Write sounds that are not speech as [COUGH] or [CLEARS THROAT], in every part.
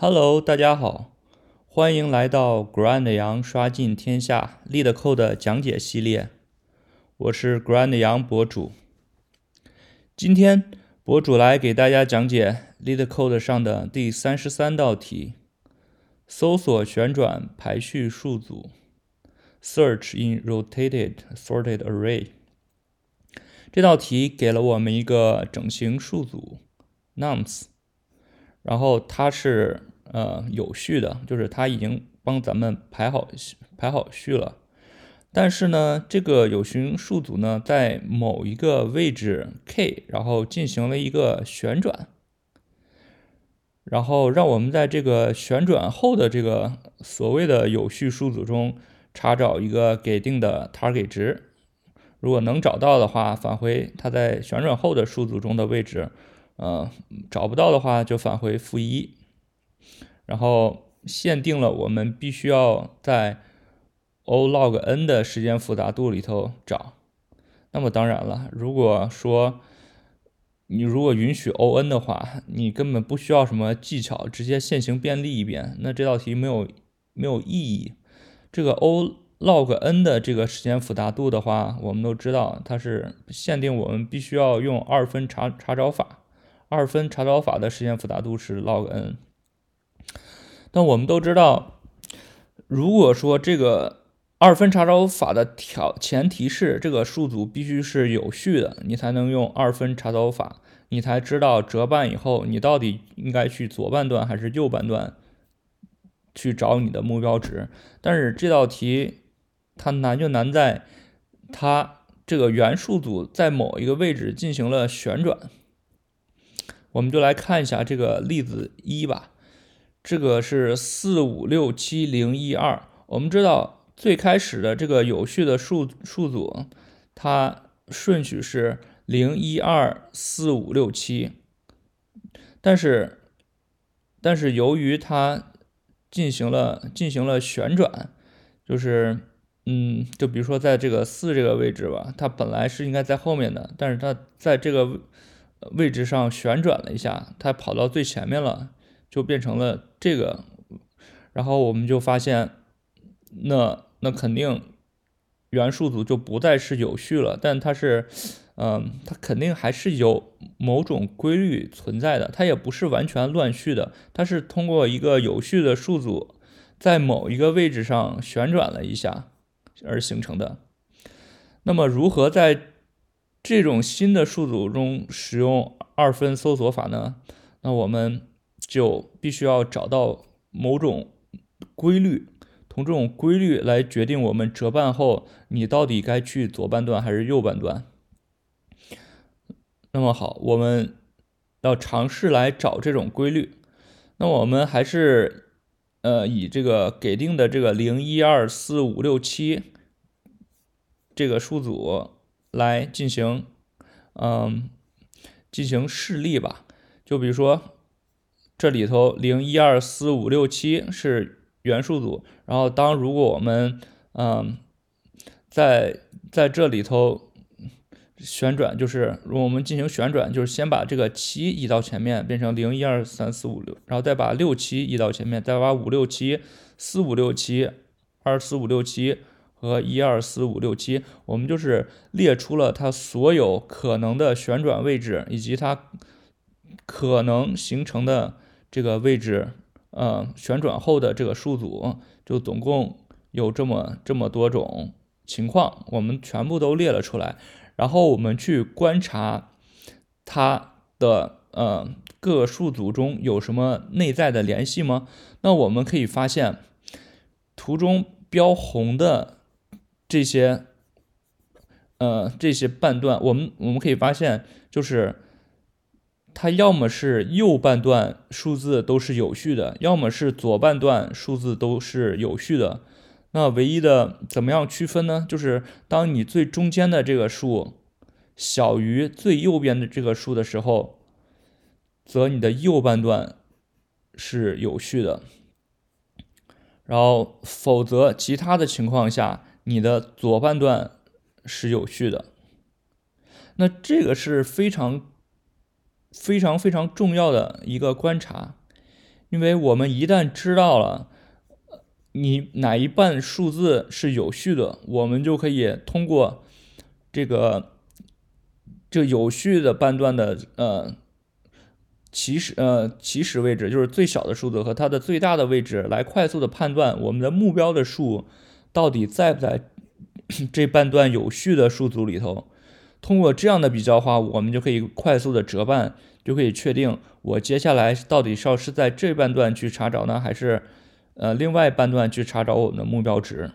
Hello，大家好，欢迎来到 Grand 羊刷尽天下 LeetCode 讲解系列，我是 Grand 羊博主。今天博主来给大家讲解 LeetCode 上的第三十三道题：搜索旋转排序数组 （Search in Rotated Sorted Array）。这道题给了我们一个整形数组 nums，然后它是呃有序的，就是它已经帮咱们排好排好序了。但是呢，这个有序数组呢，在某一个位置 k，然后进行了一个旋转，然后让我们在这个旋转后的这个所谓的有序数组中查找一个给定的 target 值。如果能找到的话，返回它在旋转后的数组中的位置；呃，找不到的话，就返回负一。然后限定了我们必须要在 O log n 的时间复杂度里头找。那么当然了，如果说你如果允许 O n 的话，你根本不需要什么技巧，直接线性便利一遍，那这道题没有没有意义。这个 O log n 的这个时间复杂度的话，我们都知道它是限定我们必须要用二分查查找法，二分查找法的实现复杂度是 log n。但我们都知道，如果说这个二分查找法的条前提是这个数组必须是有序的，你才能用二分查找法，你才知道折半以后你到底应该去左半段还是右半段去找你的目标值。但是这道题。它难就难在，它这个原数组在某一个位置进行了旋转。我们就来看一下这个例子一吧。这个是四五六七零一二。我们知道最开始的这个有序的数数组，它顺序是零一二四五六七。但是，但是由于它进行了进行了旋转，就是。嗯，就比如说在这个四这个位置吧，它本来是应该在后面的，但是它在这个位置上旋转了一下，它跑到最前面了，就变成了这个。然后我们就发现，那那肯定原数组就不再是有序了，但它是，嗯，它肯定还是有某种规律存在的，它也不是完全乱序的，它是通过一个有序的数组在某一个位置上旋转了一下。而形成的。那么，如何在这种新的数组中使用二分搜索法呢？那我们就必须要找到某种规律，从这种规律来决定我们折半后你到底该去左半段还是右半段。那么好，我们要尝试来找这种规律。那我们还是。呃，以这个给定的这个零一二四五六七这个数组来进行，嗯，进行示例吧。就比如说，这里头零一二四五六七是原数组，然后当如果我们嗯在在这里头。旋转就是如果我们进行旋转，就是先把这个七移到前面，变成零一二三四五六，然后再把六七移到前面，再把五六七、四五六七、二四五六七和一二四五六七，我们就是列出了它所有可能的旋转位置以及它可能形成的这个位置，呃，旋转后的这个数组，就总共有这么这么多种情况，我们全部都列了出来。然后我们去观察它的呃各数组中有什么内在的联系吗？那我们可以发现，图中标红的这些呃这些半段，我们我们可以发现，就是它要么是右半段数字都是有序的，要么是左半段数字都是有序的。那唯一的怎么样区分呢？就是当你最中间的这个数小于最右边的这个数的时候，则你的右半段是有序的；然后否则其他的情况下，你的左半段是有序的。那这个是非常非常非常重要的一个观察，因为我们一旦知道了你哪一半数字是有序的，我们就可以通过这个这有序的半段的呃起始呃起始位置，就是最小的数字和它的最大的位置，来快速的判断我们的目标的数到底在不在 [CLEARS THROAT] 这半段有序的数组里头。通过这样的比较话，我们就可以快速的折半，就可以确定我接下来到底是要是在这半段去查找呢，还是呃另外半段去查找我们的目标值。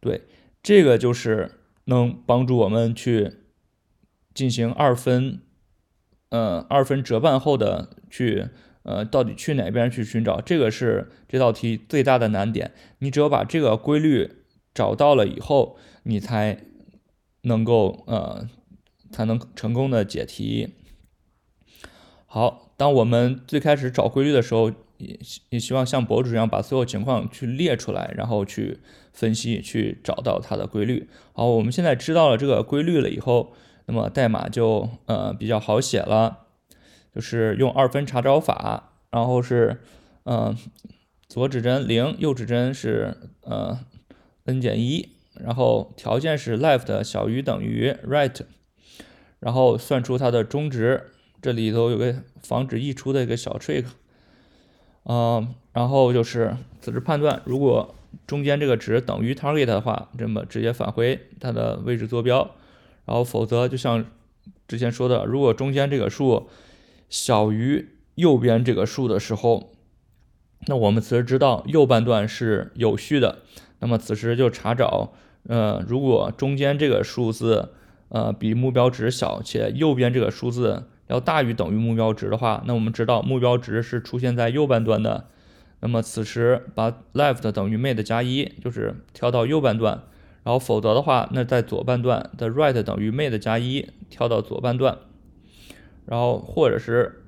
对，这个就是能帮助我们去进行二分，呃二分折半后的去呃到底去哪边去寻找，这个是这道题最大的难点。你只有把这个规律找到了以后，你才。能够呃才能成功的解题。好，当我们最开始找规律的时候，也也希望像博主一样把所有情况去列出来，然后去分析，去找到它的规律。好，我们现在知道了这个规律了以后，那么代码就呃比较好写了，就是用二分查找法，然后是嗯左指针零，右指针是呃 n 减一。然后条件是 left 小于等于 right，然后算出它的中值，这里头有个防止溢出的一个小 trick，嗯，然后就是此时判断，如果中间这个值等于 target 的话，这么直接返回它的位置坐标，然后否则就像之前说的，如果中间这个数小于右边这个数的时候，那我们此时知道右半段是有序的，那么此时就查找。呃，如果中间这个数字呃比目标值小，且右边这个数字要大于等于目标值的话，那我们知道目标值是出现在右半段的。那么此时把 left 等于 made 加一，就是跳到右半段。然后否则的话，那在左半段的 right 等于 made 加一，跳到左半段。然后或者是，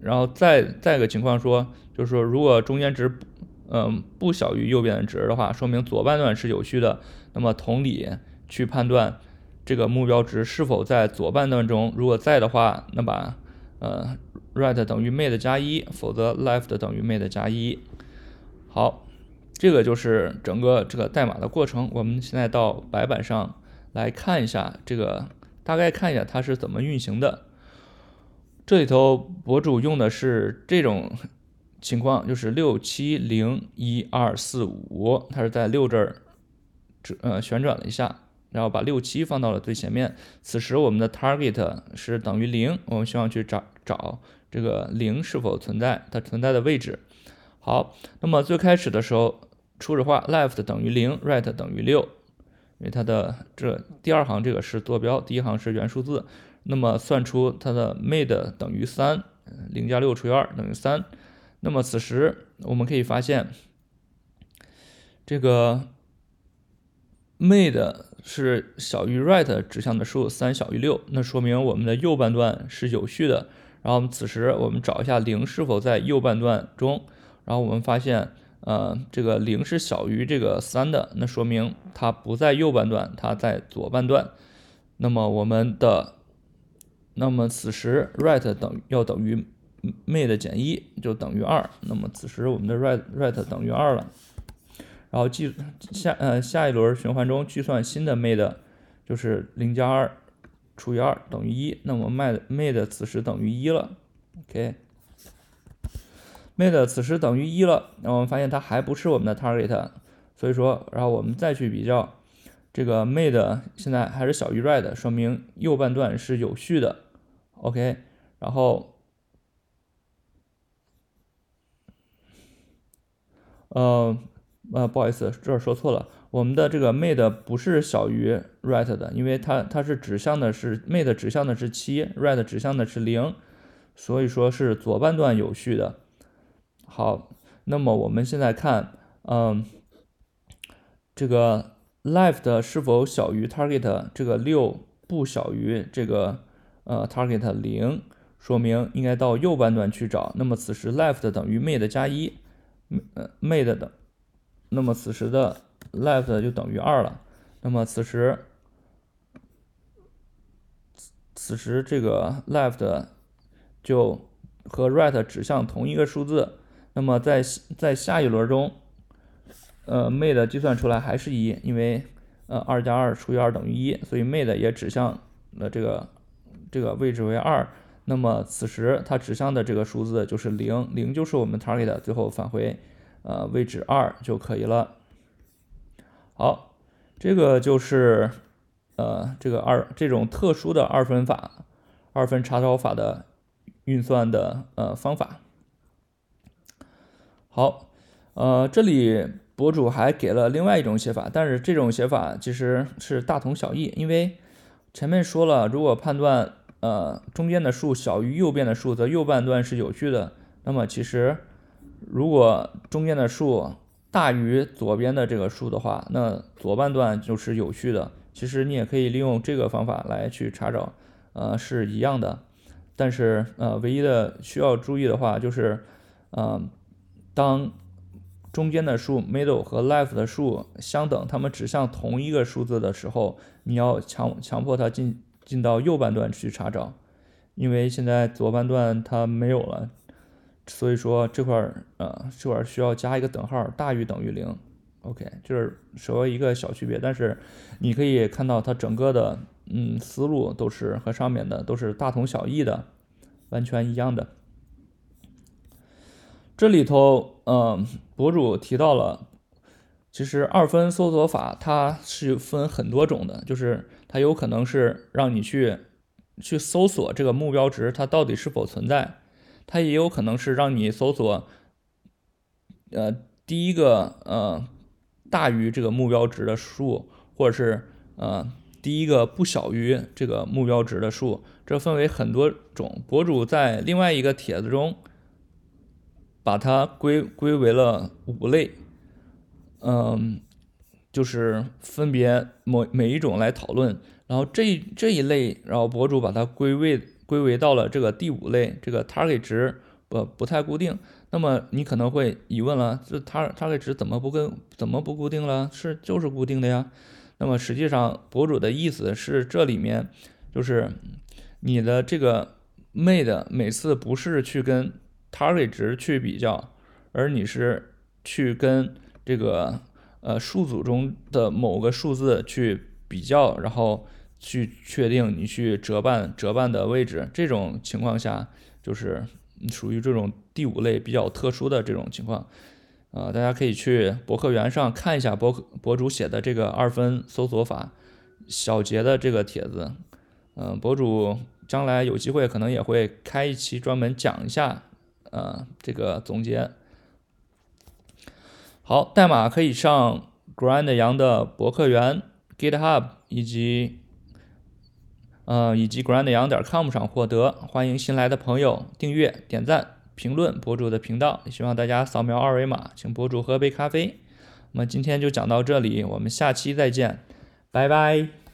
然后再再一个情况说，就是说如果中间值嗯不小于右边的值的话，说明左半段是有序的。那么同理，去判断这个目标值是否在左半段中，如果在的话，那把呃 right 等于 made 加一，否则 left 等于 made 加一。好，这个就是整个这个代码的过程。我们现在到白板上来看一下这个，大概看一下它是怎么运行的。这里头博主用的是这种情况，就是六七零一二四五，它是在六这儿这。呃，旋转了一下，然后把六七放到了最前面。此时我们的 target 是等于零，我们希望去找找这个零是否存在，它存在的位置。好，那么最开始的时候，初始化 left 等于零，right 等于六，因为它的这第二行这个是坐标，第一行是原数字。那么算出它的 made 等于三，零加六除以二等于三。那么此时我们可以发现这个。made 是小于 right 指向的数，三小于六，那说明我们的右半段是有序的。然后此时我们找一下零是否在右半段中，然后我们发现，呃，这个零是小于这个三的，那说明它不在右半段，它在左半段。那么我们的，那么此时 right 等要等于 made 减一，就等于二。那么此时我们的 right right 等于二了。然后计下呃下一轮循环中计算新的 made，就是零加二除以二等于一，那么 made made 此时等于一了，OK，made 此时等于一了，那我们发现它还不是我们的 target，所以说然后我们再去比较这个 made 现在还是小于 right，说明右半段是有序的，OK，然后呃。呃，不好意思，这儿说错了。我们的这个 made 不是小于 right 的，因为它它是指向的是 made 指向的是七，right 指向的是零，所以说是左半段有序的。好，那么我们现在看，嗯，这个 left 是否小于 target？这个六不小于这个呃 target 零，说明应该到右半段去找。那么此时 left 等于 made 加一，呃 made 的。那么此时的 left 就等于二了。那么此时，此时这个 left 就和 right 指向同一个数字，那么在在下一轮中，呃，made 计算出来还是一，因为呃二加二除以二等于一，所以 made 也指向了这个这个位置为二。那么此时它指向的这个数字就是零，零就是我们 target，最后返回呃位置二就可以了。好，这个就是呃这个二这种特殊的二分法，二分查找法的运算的呃方法。好，呃这里博主还给了另外一种写法，但是这种写法其实是大同小异，因为前面说了，如果判断呃，中间的数小于右边的数，则右半段是有序的。那么其实，如果中间的数大于左边的这个数的话，那左半段就是有序的。其实你也可以利用这个方法来去查找，呃，是一样的。但是呃，唯一的需要注意的话就是，呃，当中间的数 middle 和 left 的数相等，它们指向同一个数字的时候，你要强强迫它进。进到右半段去查找，因为现在左半段它没有了，所以说这块儿呃这块儿需要加一个等号，大于等于零。OK，就是稍微一个小区别，但是你可以看到它整个的嗯思路都是和上面的都是大同小异的，完全一样的。这里头嗯博主提到了，其实二分搜索法它是分很多种的，就是。它有可能是让你去去搜索这个目标值，它到底是否存在；它也有可能是让你搜索，呃，第一个呃大于这个目标值的数，或者是呃第一个不小于这个目标值的数。这分为很多种。博主在另外一个帖子中把它归归为了五类，嗯。就是分别某每一种来讨论，然后这这一类，然后博主把它归位归为到了这个第五类，这个 target 值不不太固定。那么你可能会疑问了，这 tar target 值怎么不跟怎么不固定了？是就是固定的呀。那么实际上博主的意思是这里面就是你的这个 made 每次不是去跟 target 值去比较，而你是去跟这个。呃，数组中的某个数字去比较，然后去确定你去折半折半的位置，这种情况下就是属于这种第五类比较特殊的这种情况。呃，大家可以去博客园上看一下博博主写的这个二分搜索法小结的这个帖子。嗯，博主将来有机会可能也会开一期专门讲一下，呃，这个总结。好，代码可以上 Grand 羊的博客园 GitHub 以及呃以及 Grand 羊点 com 上获得。欢迎新来的朋友订阅、点赞、评论博主的频道。希望大家扫描二维码，请博主喝杯咖啡。那么今天就讲到这里，我们下期再见，拜拜。